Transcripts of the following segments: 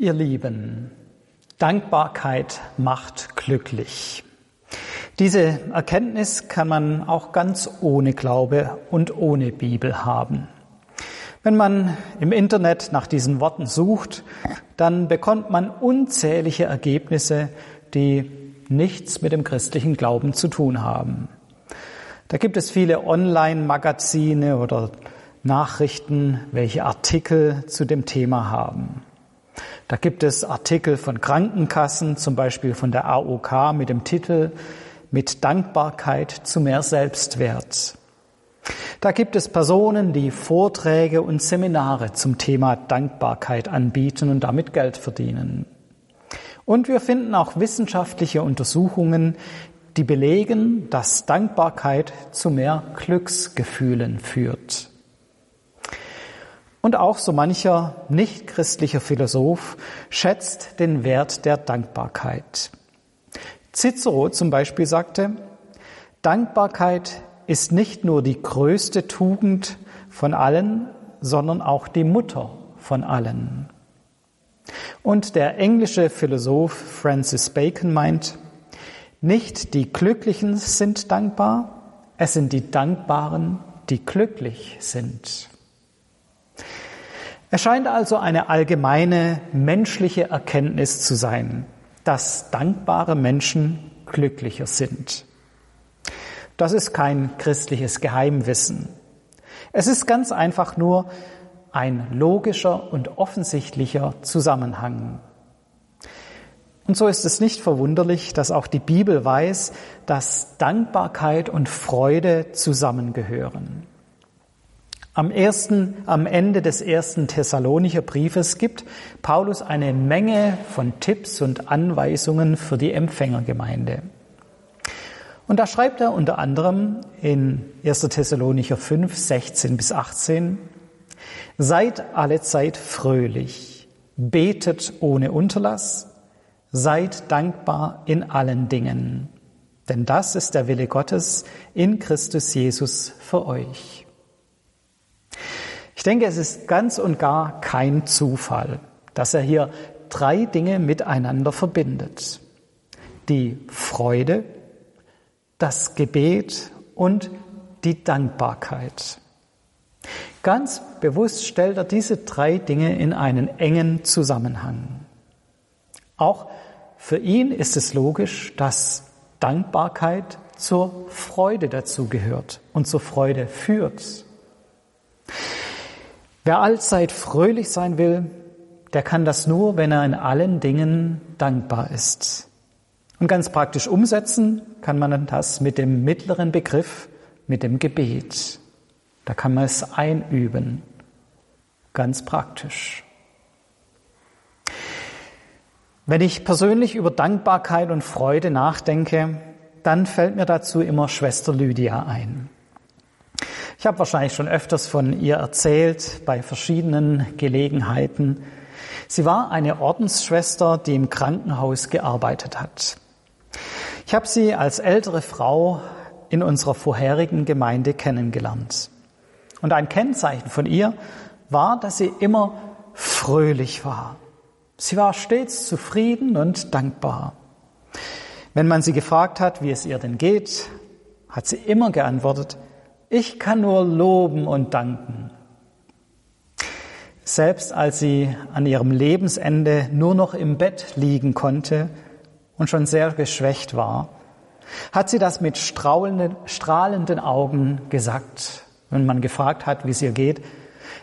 Ihr Lieben, Dankbarkeit macht glücklich. Diese Erkenntnis kann man auch ganz ohne Glaube und ohne Bibel haben. Wenn man im Internet nach diesen Worten sucht, dann bekommt man unzählige Ergebnisse, die nichts mit dem christlichen Glauben zu tun haben. Da gibt es viele Online-Magazine oder Nachrichten, welche Artikel zu dem Thema haben. Da gibt es Artikel von Krankenkassen, zum Beispiel von der AOK mit dem Titel Mit Dankbarkeit zu mehr Selbstwert. Da gibt es Personen, die Vorträge und Seminare zum Thema Dankbarkeit anbieten und damit Geld verdienen. Und wir finden auch wissenschaftliche Untersuchungen, die belegen, dass Dankbarkeit zu mehr Glücksgefühlen führt. Und auch so mancher nichtchristlicher Philosoph schätzt den Wert der Dankbarkeit. Cicero zum Beispiel sagte, Dankbarkeit ist nicht nur die größte Tugend von allen, sondern auch die Mutter von allen. Und der englische Philosoph Francis Bacon meint, nicht die Glücklichen sind dankbar, es sind die Dankbaren, die glücklich sind. Es scheint also eine allgemeine menschliche Erkenntnis zu sein, dass dankbare Menschen glücklicher sind. Das ist kein christliches Geheimwissen. Es ist ganz einfach nur ein logischer und offensichtlicher Zusammenhang. Und so ist es nicht verwunderlich, dass auch die Bibel weiß, dass Dankbarkeit und Freude zusammengehören. Am, ersten, am Ende des ersten Thessalonicher Briefes gibt Paulus eine Menge von Tipps und Anweisungen für die Empfängergemeinde. Und da schreibt er unter anderem in 1. Thessalonicher 5, 16 bis 18, Seid alle Zeit fröhlich, betet ohne Unterlass, seid dankbar in allen Dingen, denn das ist der Wille Gottes in Christus Jesus für euch. Ich denke, es ist ganz und gar kein Zufall, dass er hier drei Dinge miteinander verbindet. Die Freude, das Gebet und die Dankbarkeit. Ganz bewusst stellt er diese drei Dinge in einen engen Zusammenhang. Auch für ihn ist es logisch, dass Dankbarkeit zur Freude dazugehört und zur Freude führt. Wer allzeit fröhlich sein will, der kann das nur, wenn er in allen Dingen dankbar ist. Und ganz praktisch umsetzen kann man das mit dem mittleren Begriff, mit dem Gebet. Da kann man es einüben. Ganz praktisch. Wenn ich persönlich über Dankbarkeit und Freude nachdenke, dann fällt mir dazu immer Schwester Lydia ein. Ich habe wahrscheinlich schon öfters von ihr erzählt, bei verschiedenen Gelegenheiten. Sie war eine Ordensschwester, die im Krankenhaus gearbeitet hat. Ich habe sie als ältere Frau in unserer vorherigen Gemeinde kennengelernt. Und ein Kennzeichen von ihr war, dass sie immer fröhlich war. Sie war stets zufrieden und dankbar. Wenn man sie gefragt hat, wie es ihr denn geht, hat sie immer geantwortet, ich kann nur loben und danken. Selbst als sie an ihrem Lebensende nur noch im Bett liegen konnte und schon sehr geschwächt war, hat sie das mit strahlenden, Augen gesagt, wenn man gefragt hat, wie es ihr geht.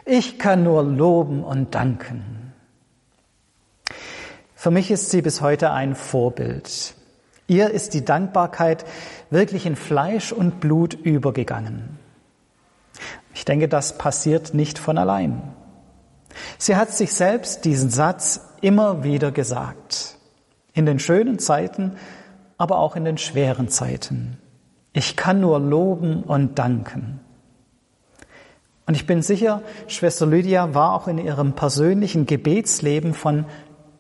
Ich kann nur loben und danken. Für mich ist sie bis heute ein Vorbild. Ihr ist die Dankbarkeit wirklich in Fleisch und Blut übergegangen. Ich denke, das passiert nicht von allein. Sie hat sich selbst diesen Satz immer wieder gesagt. In den schönen Zeiten, aber auch in den schweren Zeiten. Ich kann nur loben und danken. Und ich bin sicher, Schwester Lydia war auch in ihrem persönlichen Gebetsleben von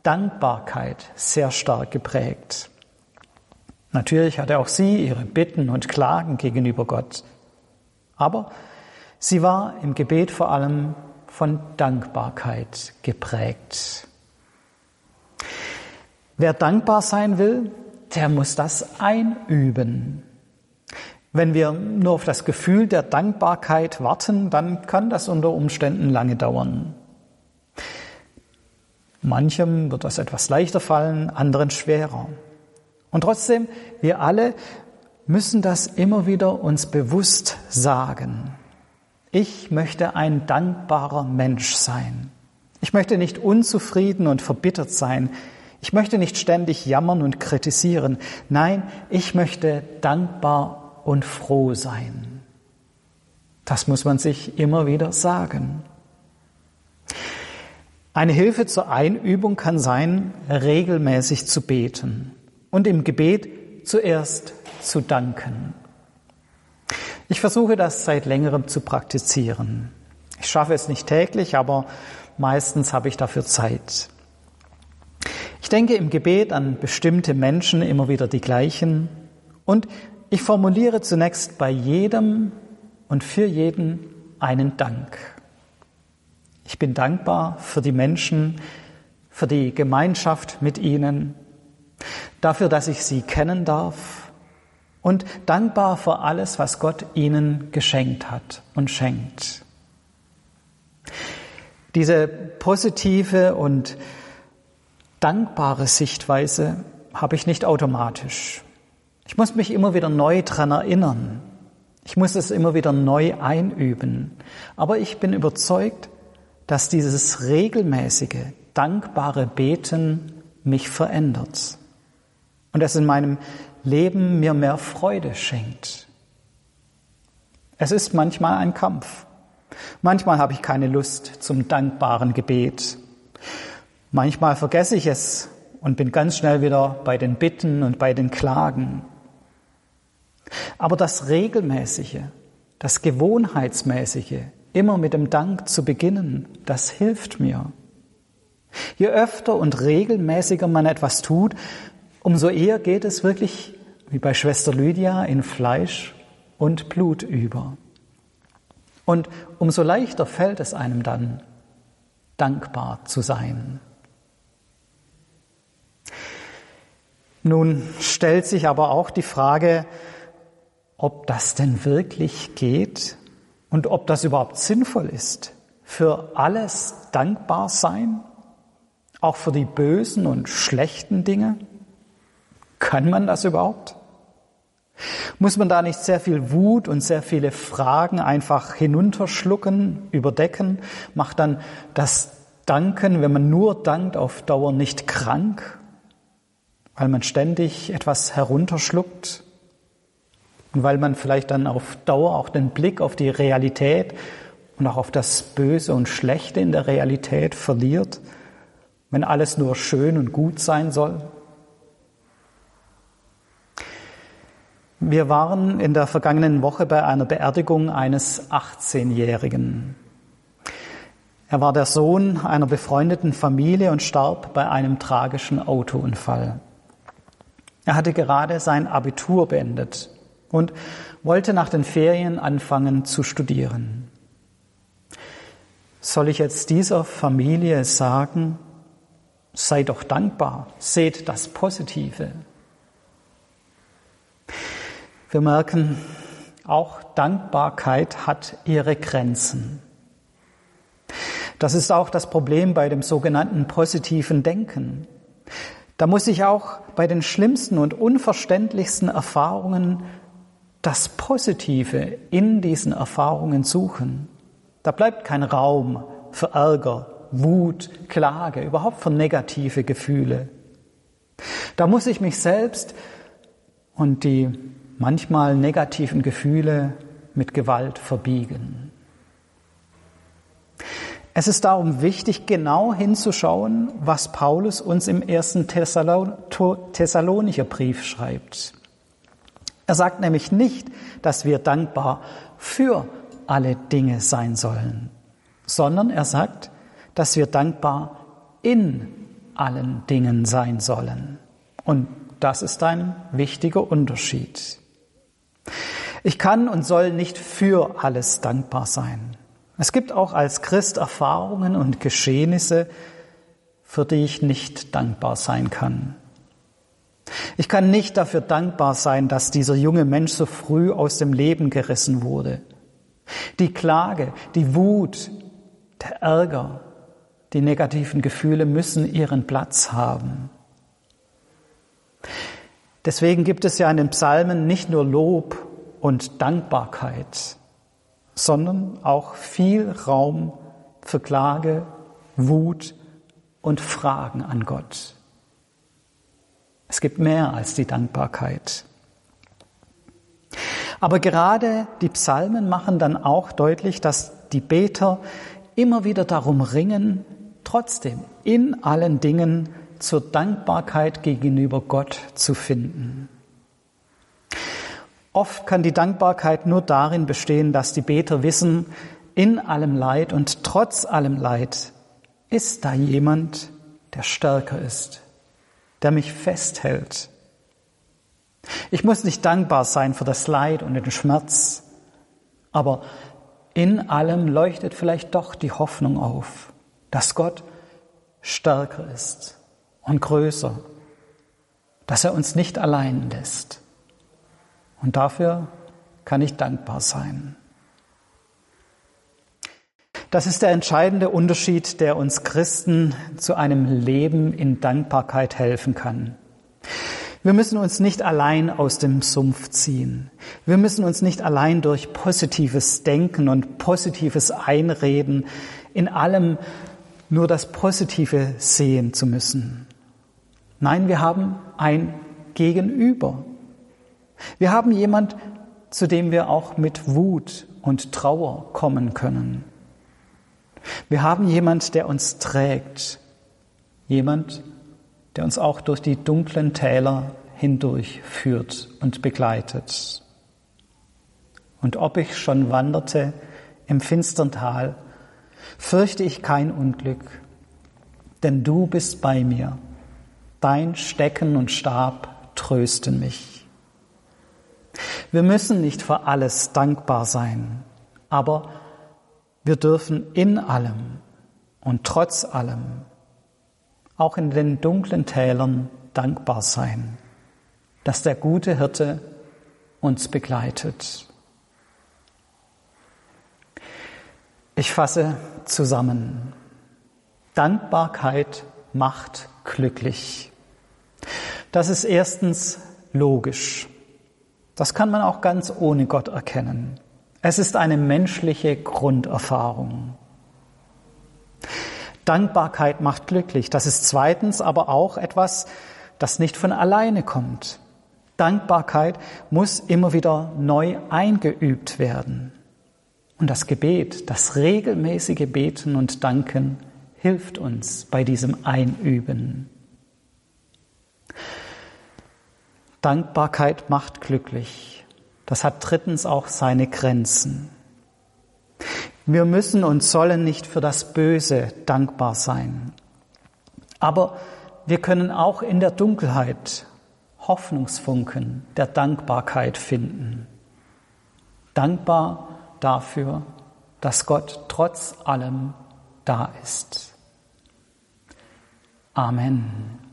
Dankbarkeit sehr stark geprägt. Natürlich hatte auch sie ihre Bitten und Klagen gegenüber Gott. Aber sie war im Gebet vor allem von Dankbarkeit geprägt. Wer dankbar sein will, der muss das einüben. Wenn wir nur auf das Gefühl der Dankbarkeit warten, dann kann das unter Umständen lange dauern. Manchem wird das etwas leichter fallen, anderen schwerer. Und trotzdem, wir alle müssen das immer wieder uns bewusst sagen. Ich möchte ein dankbarer Mensch sein. Ich möchte nicht unzufrieden und verbittert sein. Ich möchte nicht ständig jammern und kritisieren. Nein, ich möchte dankbar und froh sein. Das muss man sich immer wieder sagen. Eine Hilfe zur Einübung kann sein, regelmäßig zu beten und im Gebet zuerst zu danken. Ich versuche das seit längerem zu praktizieren. Ich schaffe es nicht täglich, aber meistens habe ich dafür Zeit. Ich denke im Gebet an bestimmte Menschen immer wieder die gleichen und ich formuliere zunächst bei jedem und für jeden einen Dank. Ich bin dankbar für die Menschen, für die Gemeinschaft mit ihnen, dafür, dass ich sie kennen darf und dankbar für alles, was Gott ihnen geschenkt hat und schenkt. Diese positive und dankbare Sichtweise habe ich nicht automatisch. Ich muss mich immer wieder neu dran erinnern. Ich muss es immer wieder neu einüben. Aber ich bin überzeugt, dass dieses regelmäßige, dankbare Beten mich verändert und es in meinem Leben mir mehr Freude schenkt. Es ist manchmal ein Kampf. Manchmal habe ich keine Lust zum dankbaren Gebet. Manchmal vergesse ich es und bin ganz schnell wieder bei den Bitten und bei den Klagen. Aber das Regelmäßige, das Gewohnheitsmäßige, immer mit dem Dank zu beginnen, das hilft mir. Je öfter und regelmäßiger man etwas tut, umso eher geht es wirklich, wie bei Schwester Lydia, in Fleisch und Blut über. Und umso leichter fällt es einem dann, dankbar zu sein. Nun stellt sich aber auch die Frage, ob das denn wirklich geht und ob das überhaupt sinnvoll ist. Für alles dankbar sein, auch für die bösen und schlechten Dinge. Kann man das überhaupt? Muss man da nicht sehr viel Wut und sehr viele Fragen einfach hinunterschlucken, überdecken? Macht dann das Danken, wenn man nur dankt, auf Dauer nicht krank, weil man ständig etwas herunterschluckt und weil man vielleicht dann auf Dauer auch den Blick auf die Realität und auch auf das Böse und Schlechte in der Realität verliert, wenn alles nur schön und gut sein soll? Wir waren in der vergangenen Woche bei einer Beerdigung eines 18-Jährigen. Er war der Sohn einer befreundeten Familie und starb bei einem tragischen Autounfall. Er hatte gerade sein Abitur beendet und wollte nach den Ferien anfangen zu studieren. Soll ich jetzt dieser Familie sagen, sei doch dankbar, seht das Positive, wir merken, auch Dankbarkeit hat ihre Grenzen. Das ist auch das Problem bei dem sogenannten positiven Denken. Da muss ich auch bei den schlimmsten und unverständlichsten Erfahrungen das Positive in diesen Erfahrungen suchen. Da bleibt kein Raum für Ärger, Wut, Klage, überhaupt für negative Gefühle. Da muss ich mich selbst und die manchmal negativen Gefühle mit Gewalt verbiegen. Es ist darum wichtig, genau hinzuschauen, was Paulus uns im ersten Thessalonicher Brief schreibt. Er sagt nämlich nicht, dass wir dankbar für alle Dinge sein sollen, sondern er sagt, dass wir dankbar in allen Dingen sein sollen. Und das ist ein wichtiger Unterschied. Ich kann und soll nicht für alles dankbar sein. Es gibt auch als Christ Erfahrungen und Geschehnisse, für die ich nicht dankbar sein kann. Ich kann nicht dafür dankbar sein, dass dieser junge Mensch so früh aus dem Leben gerissen wurde. Die Klage, die Wut, der Ärger, die negativen Gefühle müssen ihren Platz haben. Deswegen gibt es ja in den Psalmen nicht nur Lob und Dankbarkeit, sondern auch viel Raum für Klage, Wut und Fragen an Gott. Es gibt mehr als die Dankbarkeit. Aber gerade die Psalmen machen dann auch deutlich, dass die Beter immer wieder darum ringen, trotzdem in allen Dingen zur Dankbarkeit gegenüber Gott zu finden. Oft kann die Dankbarkeit nur darin bestehen, dass die Beter wissen, in allem Leid und trotz allem Leid ist da jemand, der stärker ist, der mich festhält. Ich muss nicht dankbar sein für das Leid und den Schmerz, aber in allem leuchtet vielleicht doch die Hoffnung auf, dass Gott stärker ist und größer, dass er uns nicht allein lässt. Und dafür kann ich dankbar sein. Das ist der entscheidende Unterschied, der uns Christen zu einem Leben in Dankbarkeit helfen kann. Wir müssen uns nicht allein aus dem Sumpf ziehen. Wir müssen uns nicht allein durch positives Denken und positives Einreden in allem nur das Positive sehen zu müssen. Nein, wir haben ein Gegenüber. Wir haben jemand, zu dem wir auch mit Wut und Trauer kommen können. Wir haben jemand, der uns trägt. Jemand, der uns auch durch die dunklen Täler hindurch führt und begleitet. Und ob ich schon wanderte im finstern Tal, fürchte ich kein Unglück, denn du bist bei mir. Dein Stecken und Stab trösten mich. Wir müssen nicht für alles dankbar sein, aber wir dürfen in allem und trotz allem auch in den dunklen Tälern dankbar sein, dass der gute Hirte uns begleitet. Ich fasse zusammen. Dankbarkeit macht glücklich. Das ist erstens logisch. Das kann man auch ganz ohne Gott erkennen. Es ist eine menschliche Grunderfahrung. Dankbarkeit macht glücklich. Das ist zweitens aber auch etwas, das nicht von alleine kommt. Dankbarkeit muss immer wieder neu eingeübt werden. Und das Gebet, das regelmäßige Beten und Danken hilft uns bei diesem Einüben. Dankbarkeit macht glücklich. Das hat drittens auch seine Grenzen. Wir müssen und sollen nicht für das Böse dankbar sein. Aber wir können auch in der Dunkelheit Hoffnungsfunken der Dankbarkeit finden. Dankbar dafür, dass Gott trotz allem da ist. Amen.